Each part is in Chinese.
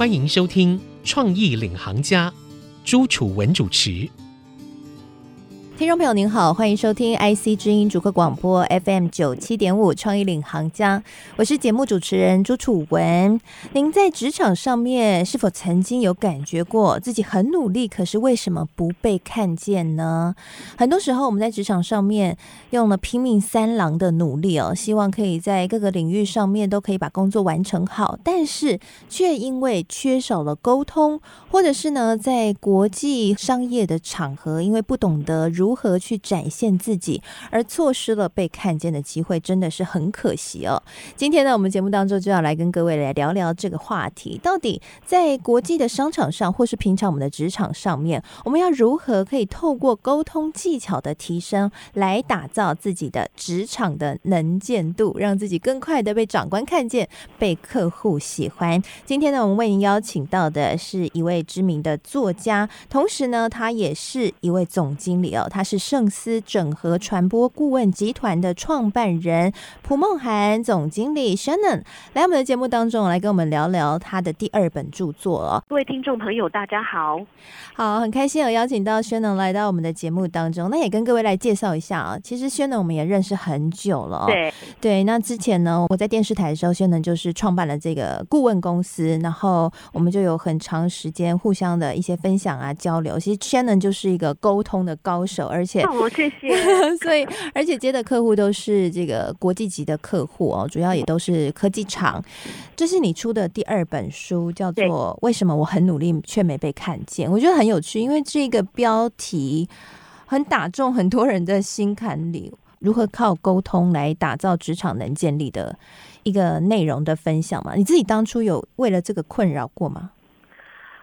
欢迎收听《创意领航家》，朱楚文主持。听众朋友您好，欢迎收听 IC 之音主客广播 FM 九七点五创意领航家，我是节目主持人朱楚文。您在职场上面是否曾经有感觉过自己很努力，可是为什么不被看见呢？很多时候我们在职场上面用了拼命三郎的努力哦，希望可以在各个领域上面都可以把工作完成好，但是却因为缺少了沟通，或者是呢在国际商业的场合，因为不懂得如如何去展现自己，而错失了被看见的机会，真的是很可惜哦。今天呢，我们节目当中就要来跟各位来聊聊这个话题：到底在国际的商场上，或是平常我们的职场上面，我们要如何可以透过沟通技巧的提升，来打造自己的职场的能见度，让自己更快的被长官看见，被客户喜欢。今天呢，我们为您邀请到的是一位知名的作家，同时呢，他也是一位总经理哦。他他是圣思整合传播顾问集团的创办人蒲梦涵总经理 Shannon 来我们的节目当中来跟我们聊聊他的第二本著作哦。各位听众朋友，大家好，好，很开心有邀请到 Shannon 来到我们的节目当中。那也跟各位来介绍一下啊，其实 Shannon 我们也认识很久了，对对。那之前呢，我在电视台的时候，Shannon 就是创办了这个顾问公司，然后我们就有很长时间互相的一些分享啊交流。其实 Shannon 就是一个沟通的高手。而且，谢谢。所以，而且接的客户都是这个国际级的客户哦，主要也都是科技厂。这是你出的第二本书，叫做《为什么我很努力却没被看见》。我觉得很有趣，因为这个标题很打中很多人的心坎里。如何靠沟通来打造职场能建立的一个内容的分享嘛？你自己当初有为了这个困扰过吗？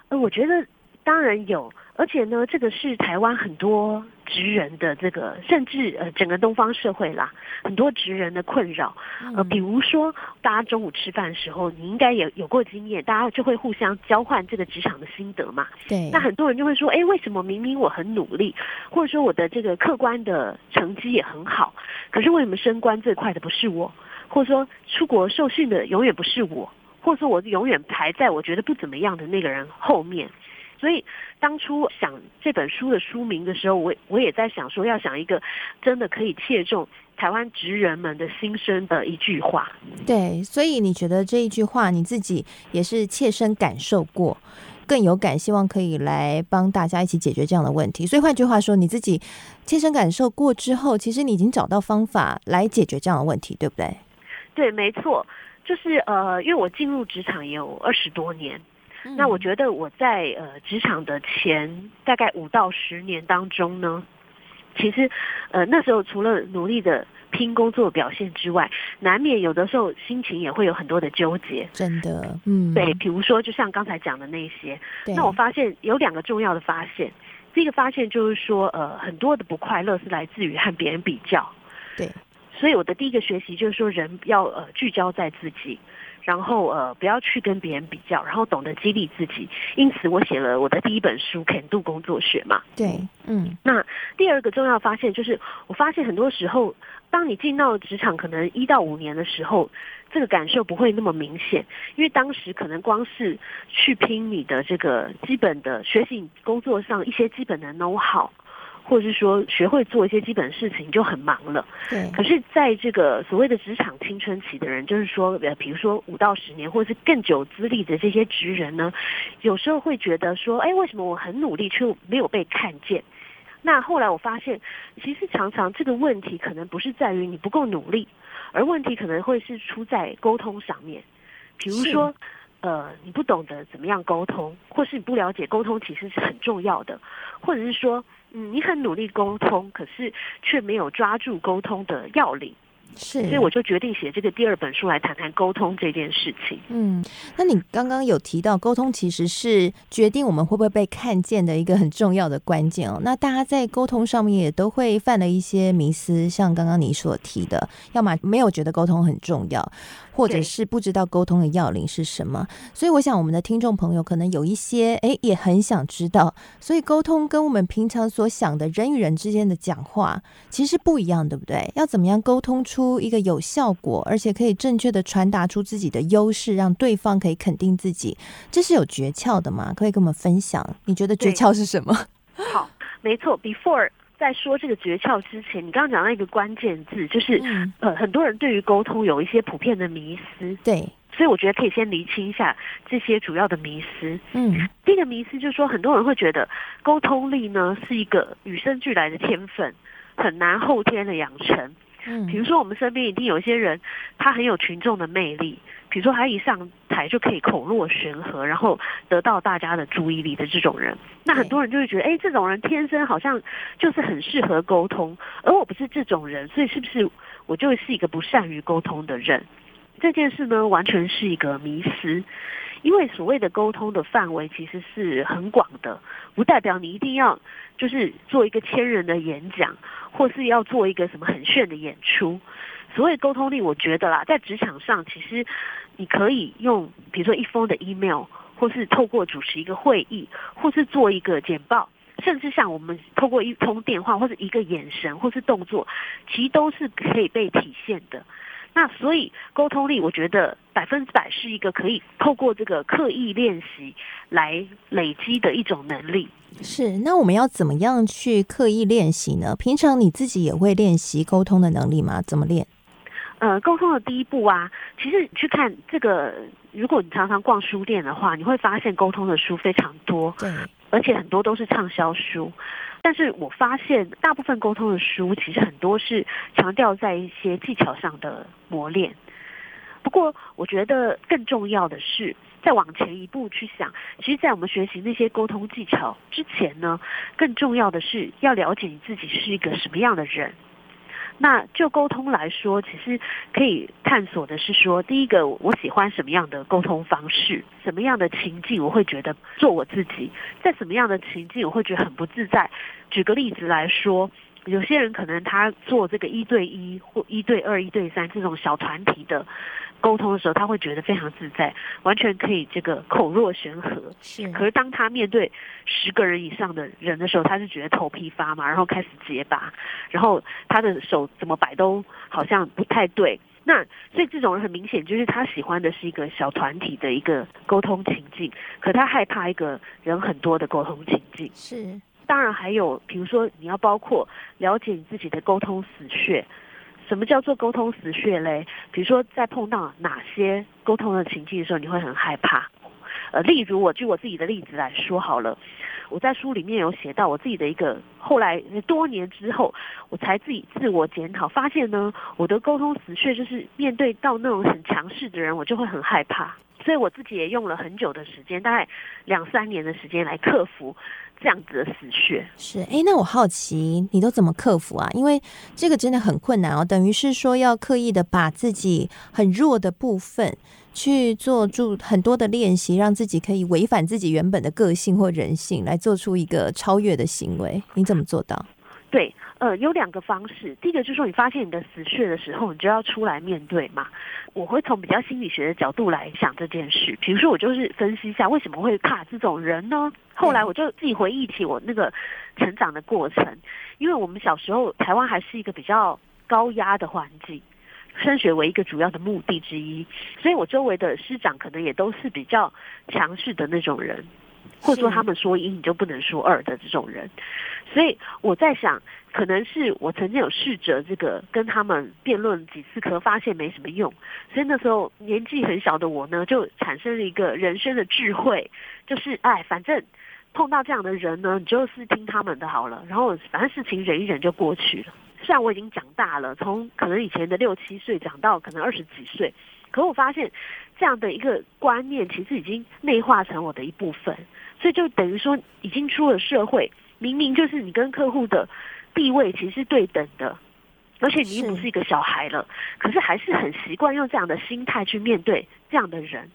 呃，我觉得当然有。而且呢，这个是台湾很多职人的这个，甚至呃整个东方社会啦，很多职人的困扰。呃，比如说大家中午吃饭的时候，你应该也有过经验，大家就会互相交换这个职场的心得嘛。对。那很多人就会说，哎，为什么明明我很努力，或者说我的这个客观的成绩也很好，可是为什么升官最快的不是我，或者说出国受训的永远不是我，或者说我永远排在我觉得不怎么样的那个人后面？所以当初想这本书的书名的时候，我我也在想说，要想一个真的可以切中台湾职人们的心声的一句话。对，所以你觉得这一句话你自己也是切身感受过，更有感，希望可以来帮大家一起解决这样的问题。所以换句话说，你自己切身感受过之后，其实你已经找到方法来解决这样的问题，对不对？对，没错，就是呃，因为我进入职场也有二十多年。那我觉得我在呃职场的前大概五到十年当中呢，其实呃那时候除了努力的拼工作表现之外，难免有的时候心情也会有很多的纠结。真的，嗯，对，比如说就像刚才讲的那些，那我发现有两个重要的发现。第一个发现就是说，呃，很多的不快乐是来自于和别人比较。对，所以我的第一个学习就是说，人要呃聚焦在自己。然后呃，不要去跟别人比较，然后懂得激励自己。因此，我写了我的第一本书《肯度工作学》嘛。对，嗯。那第二个重要发现就是，我发现很多时候，当你进到职场可能一到五年的时候，这个感受不会那么明显，因为当时可能光是去拼你的这个基本的学习工作上一些基本的 know how。或者是说学会做一些基本事情就很忙了。对。可是，在这个所谓的职场青春期的人，就是说，呃，比如说五到十年，或者是更久资历的这些职人呢，有时候会觉得说，哎，为什么我很努力却没有被看见？那后来我发现，其实常常这个问题可能不是在于你不够努力，而问题可能会是出在沟通上面。比如说，呃，你不懂得怎么样沟通，或是你不了解沟通其实是很重要的，或者是说。嗯，你很努力沟通，可是却没有抓住沟通的要领，是，所以我就决定写这个第二本书来谈谈沟通这件事情。嗯，那你刚刚有提到沟通其实是决定我们会不会被看见的一个很重要的关键哦。那大家在沟通上面也都会犯了一些迷思，像刚刚你所提的，要么没有觉得沟通很重要。或者是不知道沟通的要领是什么。所以我想我们的听众朋友可能有一些诶也很想知道，所以沟通跟我们平常所想的人与人之间的讲话其实不一样，对不对？要怎么样沟通出一个有效果，而且可以正确的传达出自己的优势，让对方可以肯定自己，这是有诀窍的吗？可以跟我们分享？你觉得诀窍是什么？好，没错，before。在说这个诀窍之前，你刚刚讲到一个关键字，就是、嗯，呃，很多人对于沟通有一些普遍的迷思，对，所以我觉得可以先厘清一下这些主要的迷思。嗯，第一个迷思就是说，很多人会觉得沟通力呢是一个与生俱来的天分，很难后天的养成。嗯。比如说，我们身边一定有一些人，他很有群众的魅力，比如说他一上台就可以口若悬河，然后得到大家的注意力的这种人。那很多人就会觉得，哎，这种人天生好像就是很适合沟通，而我不是这种人，所以是不是我就是一个不善于沟通的人？这件事呢，完全是一个迷思。因为所谓的沟通的范围其实是很广的，不代表你一定要就是做一个千人的演讲，或是要做一个什么很炫的演出。所谓沟通力，我觉得啦，在职场上，其实你可以用，比如说一封的 email，或是透过主持一个会议，或是做一个简报，甚至像我们透过一通电话，或者一个眼神，或是动作，其实都是可以被体现的。那所以沟通力，我觉得百分之百是一个可以透过这个刻意练习来累积的一种能力。是。那我们要怎么样去刻意练习呢？平常你自己也会练习沟通的能力吗？怎么练？呃，沟通的第一步啊，其实你去看这个，如果你常常逛书店的话，你会发现沟通的书非常多，对，而且很多都是畅销书。但是我发现，大部分沟通的书其实很多是强调在一些技巧上的磨练。不过，我觉得更重要的是，再往前一步去想，其实，在我们学习那些沟通技巧之前呢，更重要的是要了解你自己是一个什么样的人。那就沟通来说，其实可以探索的是说，第一个，我喜欢什么样的沟通方式，什么样的情境我会觉得做我自己，在什么样的情境我会觉得很不自在。举个例子来说，有些人可能他做这个一对一或一对二、一对三这种小团体的沟通的时候，他会觉得非常自在，完全可以这个口若悬河。是可是当他面对十个人以上的人的时候，他就觉得头皮发麻，然后开始结巴，然后他的手怎么摆都好像不太对。那所以这种人很明显就是他喜欢的是一个小团体的一个沟通情境，可他害怕一个人很多的沟通情境。是，当然还有，比如说你要包括了解你自己的沟通死穴。什么叫做沟通死穴嘞？比如说在碰到哪些沟通的情境的时候，你会很害怕。呃，例如我举我自己的例子来说好了，我在书里面有写到我自己的一个，后来多年之后，我才自己自我检讨，发现呢，我的沟通死穴就是面对到那种很强势的人，我就会很害怕。所以我自己也用了很久的时间，大概两三年的时间来克服这样子的死穴。是，哎，那我好奇你都怎么克服啊？因为这个真的很困难哦，等于是说要刻意的把自己很弱的部分去做住很多的练习，让自己可以违反自己原本的个性或人性，来做出一个超越的行为。你怎么做到？对，呃，有两个方式。第一个就是说，你发现你的死穴的时候，你就要出来面对嘛。我会从比较心理学的角度来想这件事。比如说，我就是分析一下为什么会怕这种人呢？后来我就自己回忆起我那个成长的过程，因为我们小时候台湾还是一个比较高压的环境。升学为一个主要的目的之一，所以我周围的师长可能也都是比较强势的那种人，或者说他们说一你就不能说二的这种人。所以我在想，可能是我曾经有试着这个跟他们辩论几次，可发现没什么用。所以那时候年纪很小的我呢，就产生了一个人生的智慧，就是哎，反正碰到这样的人呢，你就是听他们的好了，然后反正事情忍一忍就过去了。虽然我已经长大了，从可能以前的六七岁长到可能二十几岁，可我发现这样的一个观念其实已经内化成我的一部分，所以就等于说已经出了社会，明明就是你跟客户的地位其实是对等的，而且你又不是一个小孩了，可是还是很习惯用这样的心态去面对这样的人，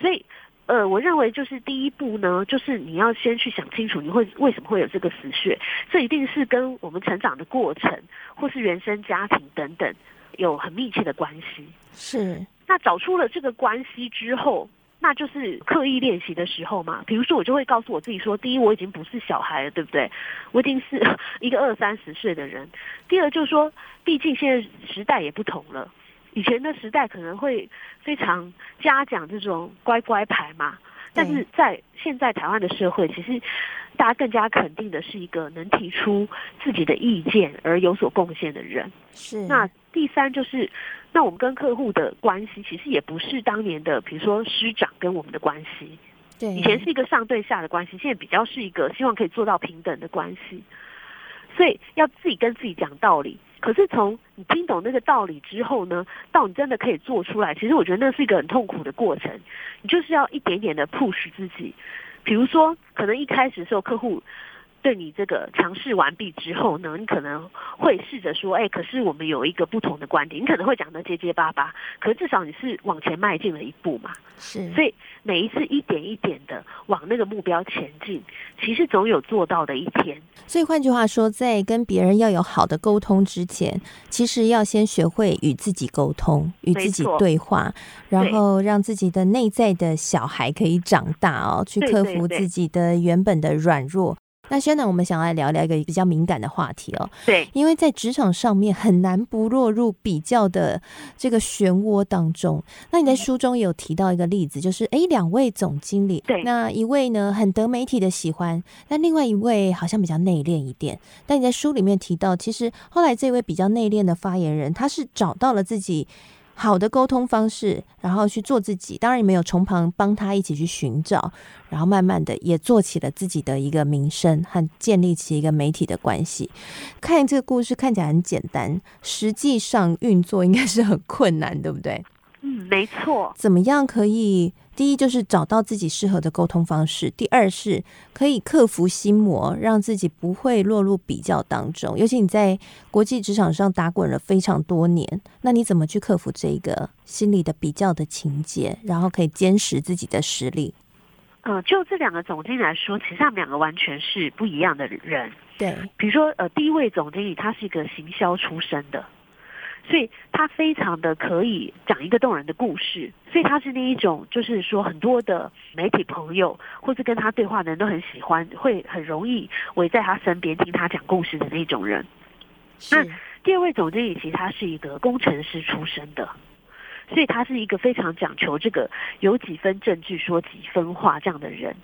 所以。呃，我认为就是第一步呢，就是你要先去想清楚，你会为什么会有这个死穴，这一定是跟我们成长的过程，或是原生家庭等等有很密切的关系。是，那找出了这个关系之后，那就是刻意练习的时候嘛。比如说，我就会告诉我自己说：第一，我已经不是小孩了，对不对？我已经是一个二三十岁的人。第二，就是说，毕竟现在时代也不同了。以前的时代可能会非常嘉奖这种乖乖牌嘛，但是在现在台湾的社会，其实大家更加肯定的是一个能提出自己的意见而有所贡献的人。是。那第三就是，那我们跟客户的关系其实也不是当年的，比如说师长跟我们的关系。对。以前是一个上对下的关系，现在比较是一个希望可以做到平等的关系。所以要自己跟自己讲道理。可是从你听懂那个道理之后呢，到你真的可以做出来，其实我觉得那是一个很痛苦的过程。你就是要一点点的 push 自己，比如说，可能一开始的时候客户。对你这个尝试完毕之后呢，你可能会试着说，哎，可是我们有一个不同的观点。你可能会讲的结结巴巴，可是至少你是往前迈进了一步嘛。是，所以每一次一点一点的往那个目标前进，其实总有做到的一天。所以换句话说，在跟别人要有好的沟通之前，其实要先学会与自己沟通，与自己对话，然后让自己的内在的小孩可以长大哦，去克服自己的原本的软弱。那现在我们想来聊聊一个比较敏感的话题哦。对，因为在职场上面很难不落入比较的这个漩涡当中。那你在书中有提到一个例子，就是哎，两位总经理，对，那一位呢很得媒体的喜欢，那另外一位好像比较内敛一点。但你在书里面提到，其实后来这位比较内敛的发言人，他是找到了自己。好的沟通方式，然后去做自己。当然也没有从旁帮他一起去寻找，然后慢慢的也做起了自己的一个名声和建立起一个媒体的关系。看这个故事看起来很简单，实际上运作应该是很困难，对不对？嗯，没错。怎么样可以？第一就是找到自己适合的沟通方式，第二是可以克服心魔，让自己不会落入比较当中。尤其你在国际职场上打滚了非常多年，那你怎么去克服这个心理的比较的情节，然后可以坚持自己的实力？呃，就这两个总经理来说，其实他们两个完全是不一样的人。对，比如说呃，第一位总经理他是一个行销出身的。所以他非常的可以讲一个动人的故事，所以他是那一种，就是说很多的媒体朋友或是跟他对话的人都很喜欢，会很容易围在他身边听他讲故事的那种人。那第二位总经理其实他是一个工程师出身的，所以他是一个非常讲求这个有几分证据说几分话这样的人。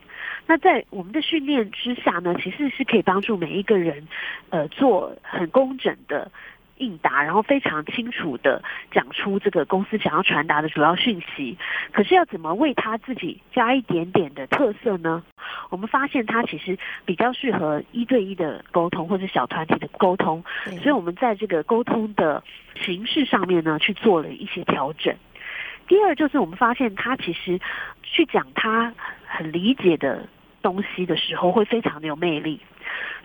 那在我们的训练之下呢，其实是可以帮助每一个人，呃，做很工整的。应答，然后非常清楚的讲出这个公司想要传达的主要讯息。可是要怎么为他自己加一点点的特色呢？我们发现他其实比较适合一对一的沟通或者小团体的沟通，所以我们在这个沟通的形式上面呢去做了一些调整。第二就是我们发现他其实去讲他很理解的东西的时候，会非常的有魅力。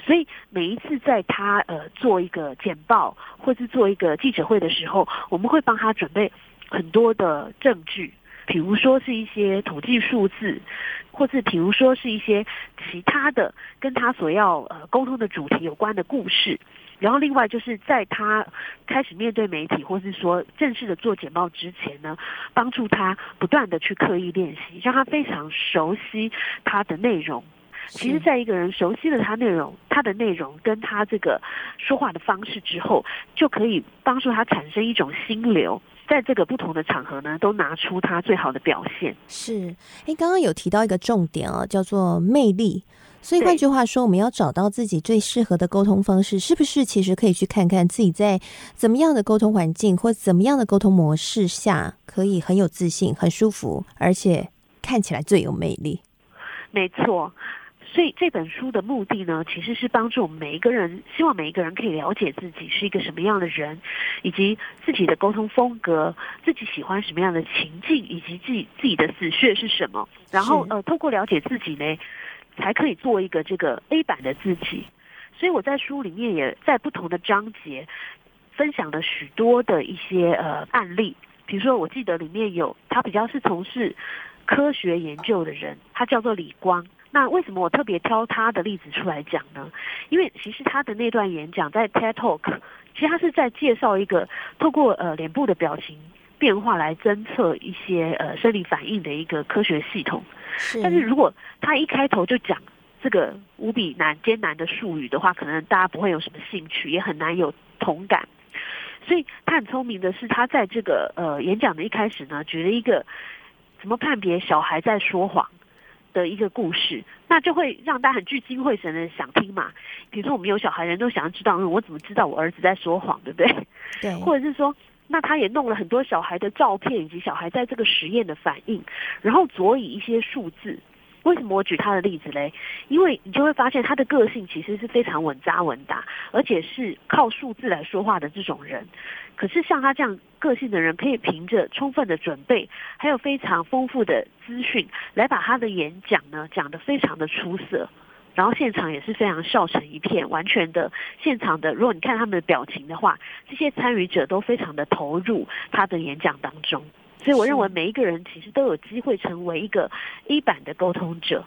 所以每一次在他呃做一个简报或是做一个记者会的时候，我们会帮他准备很多的证据，比如说是一些统计数字，或是比如说是一些其他的跟他所要呃沟通的主题有关的故事。然后另外就是在他开始面对媒体或是说正式的做简报之前呢，帮助他不断的去刻意练习，让他非常熟悉他的内容。其实，在一个人熟悉了他内容、他的内容跟他这个说话的方式之后，就可以帮助他产生一种心流，在这个不同的场合呢，都拿出他最好的表现。是，哎，刚刚有提到一个重点啊，叫做魅力。所以换句话说，我们要找到自己最适合的沟通方式，是不是？其实可以去看看自己在怎么样的沟通环境或怎么样的沟通模式下，可以很有自信、很舒服，而且看起来最有魅力。没错。所以这本书的目的呢，其实是帮助我们每一个人，希望每一个人可以了解自己是一个什么样的人，以及自己的沟通风格，自己喜欢什么样的情境，以及自己自己的死穴是什么。然后呃，透过了解自己呢，才可以做一个这个 A 版的自己。所以我在书里面也在不同的章节分享了许多的一些呃案例，比如说我记得里面有他比较是从事科学研究的人，他叫做李光。那为什么我特别挑他的例子出来讲呢？因为其实他的那段演讲在 TED Talk，其实他是在介绍一个透过呃脸部的表情变化来侦测一些呃生理反应的一个科学系统。是，但是如果他一开头就讲这个无比难艰难的术语的话，可能大家不会有什么兴趣，也很难有同感。所以他很聪明的是，他在这个呃演讲的一开始呢，举了一个怎么判别小孩在说谎的一个故事，那就会让大家很聚精会神的想听嘛。比如说我们有小孩人都想要知道，嗯，我怎么知道我儿子在说谎，对不对？对，或者是说，那他也弄了很多小孩的照片以及小孩在这个实验的反应，然后佐以一些数字。为什么我举他的例子嘞？因为你就会发现他的个性其实是非常稳扎稳打，而且是靠数字来说话的这种人。可是像他这样个性的人，可以凭着充分的准备，还有非常丰富的资讯，来把他的演讲呢讲得非常的出色。然后现场也是非常笑成一片，完全的现场的。如果你看他们的表情的话，这些参与者都非常的投入他的演讲当中。所以我认为每一个人其实都有机会成为一个一版的沟通者。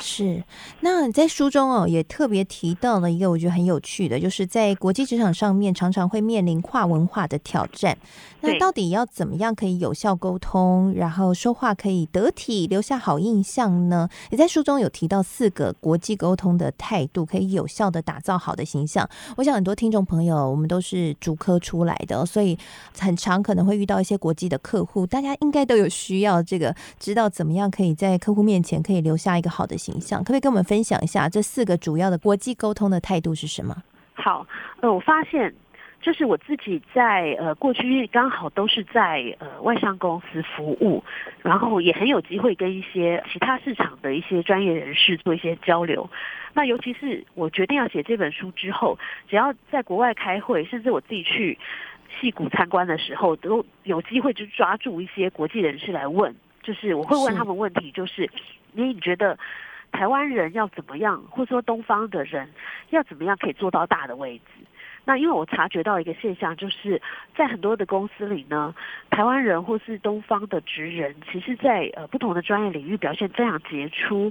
是，那你在书中哦也特别提到了一个我觉得很有趣的，就是在国际职场上面常常会面临跨文化的挑战。那到底要怎么样可以有效沟通，然后说话可以得体，留下好印象呢？你在书中有提到四个国际沟通的态度，可以有效的打造好的形象。我想很多听众朋友，我们都是主科出来的，所以很常可能会遇到一些国际的客户，大家应该都有需要这个知道怎么样可以在客户面前可以留下一个好的形。形象可不可以跟我们分享一下这四个主要的国际沟通的态度是什么？好，呃，我发现就是我自己在呃过去因为刚好都是在呃外商公司服务，然后也很有机会跟一些其他市场的一些专业人士做一些交流。那尤其是我决定要写这本书之后，只要在国外开会，甚至我自己去戏谷参观的时候，都有机会就抓住一些国际人士来问，就是我会问他们问题，就是所以你觉得。台湾人要怎么样，或者说东方的人要怎么样可以做到大的位置？那因为我察觉到一个现象，就是在很多的公司里呢，台湾人或是东方的职人，其实，在呃不同的专业领域表现非常杰出。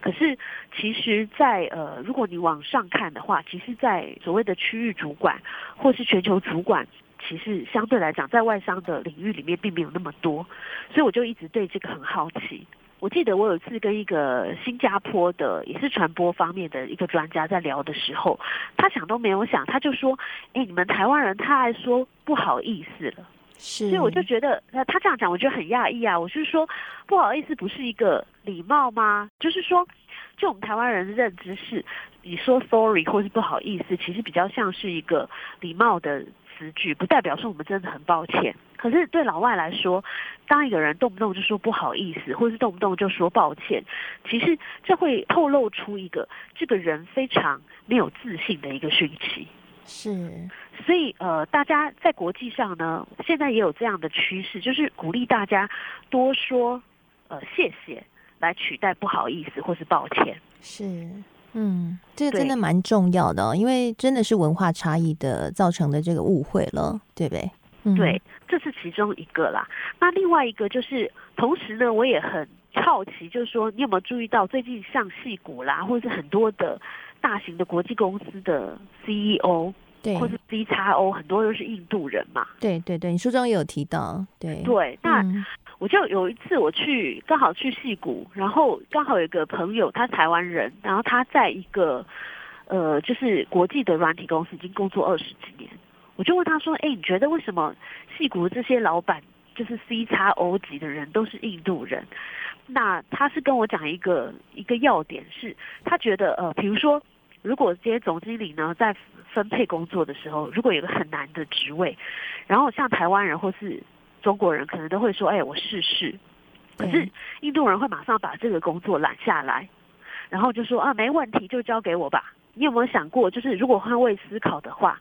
可是，其实，在呃如果你往上看的话，其实，在所谓的区域主管或是全球主管，其实相对来讲，在外商的领域里面并没有那么多。所以，我就一直对这个很好奇。我记得我有一次跟一个新加坡的也是传播方面的一个专家在聊的时候，他想都没有想，他就说：“哎，你们台湾人，他还说不好意思了。”是，所以我就觉得，那他这样讲，我觉得很讶异啊！我是说，不好意思，不是一个礼貌吗？就是说，就我们台湾人的认知是，你说 sorry 或是不好意思，其实比较像是一个礼貌的。词句不代表说我们真的很抱歉，可是对老外来说，当一个人动不动就说不好意思，或者是动不动就说抱歉，其实这会透露出一个这个人非常没有自信的一个讯息。是，所以呃，大家在国际上呢，现在也有这样的趋势，就是鼓励大家多说呃谢谢，来取代不好意思或是抱歉。是。嗯，这个真的蛮重要的哦，因为真的是文化差异的造成的这个误会了，对不对？对，这是其中一个啦。那另外一个就是，同时呢，我也很好奇，就是说，你有没有注意到最近像戏股啦，或者是很多的大型的国际公司的 CEO，对，或是 C 叉 O，很多都是印度人嘛？对对对，你书中也有提到，对对，那。我就有一次我去刚好去戏谷，然后刚好有一个朋友，他台湾人，然后他在一个呃就是国际的软体公司已经工作二十几年，我就问他说：“哎，你觉得为什么戏谷这些老板就是 C 叉 O 级的人都是印度人？”那他是跟我讲一个一个要点是，他觉得呃，比如说如果这些总经理呢在分配工作的时候，如果有个很难的职位，然后像台湾人或是中国人可能都会说：“哎，我试试。”可是印度人会马上把这个工作揽下来，然后就说：“啊，没问题，就交给我吧。”你有没有想过，就是如果换位思考的话，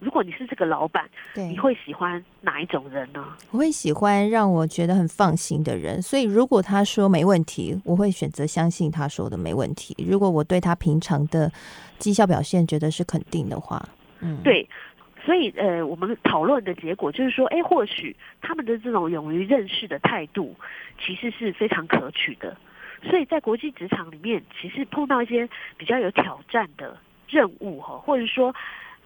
如果你是这个老板，你会喜欢哪一种人呢？我会喜欢让我觉得很放心的人。所以，如果他说没问题，我会选择相信他说的没问题。如果我对他平常的绩效表现觉得是肯定的话，嗯，对。所以，呃，我们讨论的结果就是说，哎，或许他们的这种勇于认识的态度，其实是非常可取的。所以在国际职场里面，其实碰到一些比较有挑战的任务哈，或者说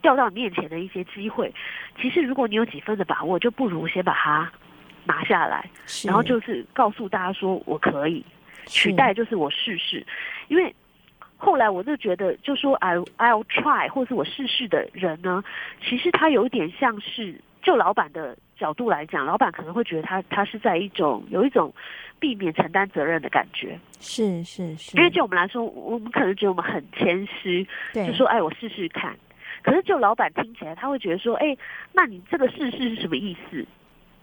掉到你面前的一些机会，其实如果你有几分的把握，就不如先把它拿下来，然后就是告诉大家说我可以取代，就是我试试，因为。后来我就觉得，就说 I I'll try，或是我试试的人呢，其实他有一点像是，就老板的角度来讲，老板可能会觉得他他是在一种有一种避免承担责任的感觉，是是是，因为就我们来说，我们可能觉得我们很谦虚，就说哎我试试看，可是就老板听起来他会觉得说，哎，那你这个试试是什么意思？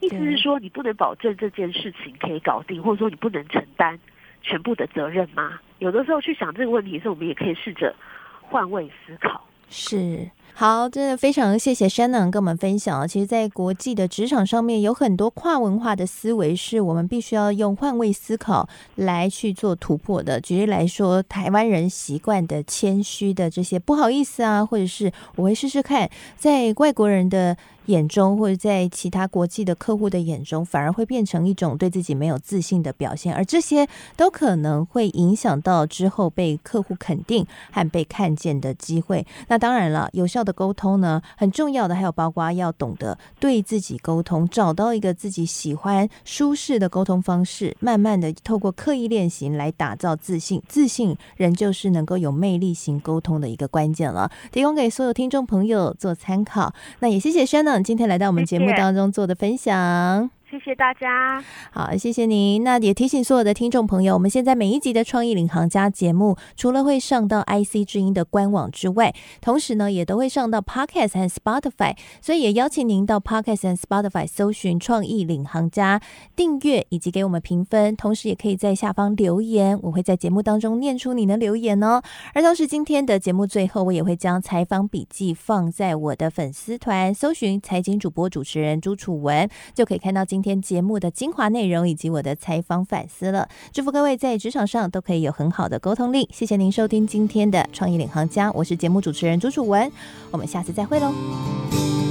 意思是说你不能保证这件事情可以搞定，或者说你不能承担全部的责任吗？有的时候去想这个问题的时候，我们也可以试着换位思考。是。好，真的非常谢谢 Shannon 跟我们分享啊。其实，在国际的职场上面，有很多跨文化的思维是我们必须要用换位思考来去做突破的。举例来说，台湾人习惯的谦虚的这些不好意思啊，或者是我会试试看，在外国人的眼中，或者在其他国际的客户的眼中，反而会变成一种对自己没有自信的表现，而这些都可能会影响到之后被客户肯定和被看见的机会。那当然了，有效的沟通呢，很重要的还有包括要懂得对自己沟通，找到一个自己喜欢、舒适的沟通方式，慢慢的透过刻意练习来打造自信。自信仍旧是能够有魅力型沟通的一个关键了，提供给所有听众朋友做参考。那也谢谢 Shannon 今天来到我们节目当中做的分享。谢谢大家。好，谢谢您。那也提醒所有的听众朋友，我们现在每一集的创意领航家节目，除了会上到 IC 之音的官网之外，同时呢，也都会上到 Podcast 和 Spotify，所以也邀请您到 Podcast 和 Spotify 搜寻“创意领航家”，订阅以及给我们评分，同时也可以在下方留言，我会在节目当中念出你的留言哦。而同时，今天的节目最后，我也会将采访笔记放在我的粉丝团，搜寻财经主播主持人朱楚文，就可以看到今天节目的精华内容以及我的采访反思了。祝福各位在职场上都可以有很好的沟通力。谢谢您收听今天的创意领航家，我是节目主持人朱楚文，我们下次再会喽。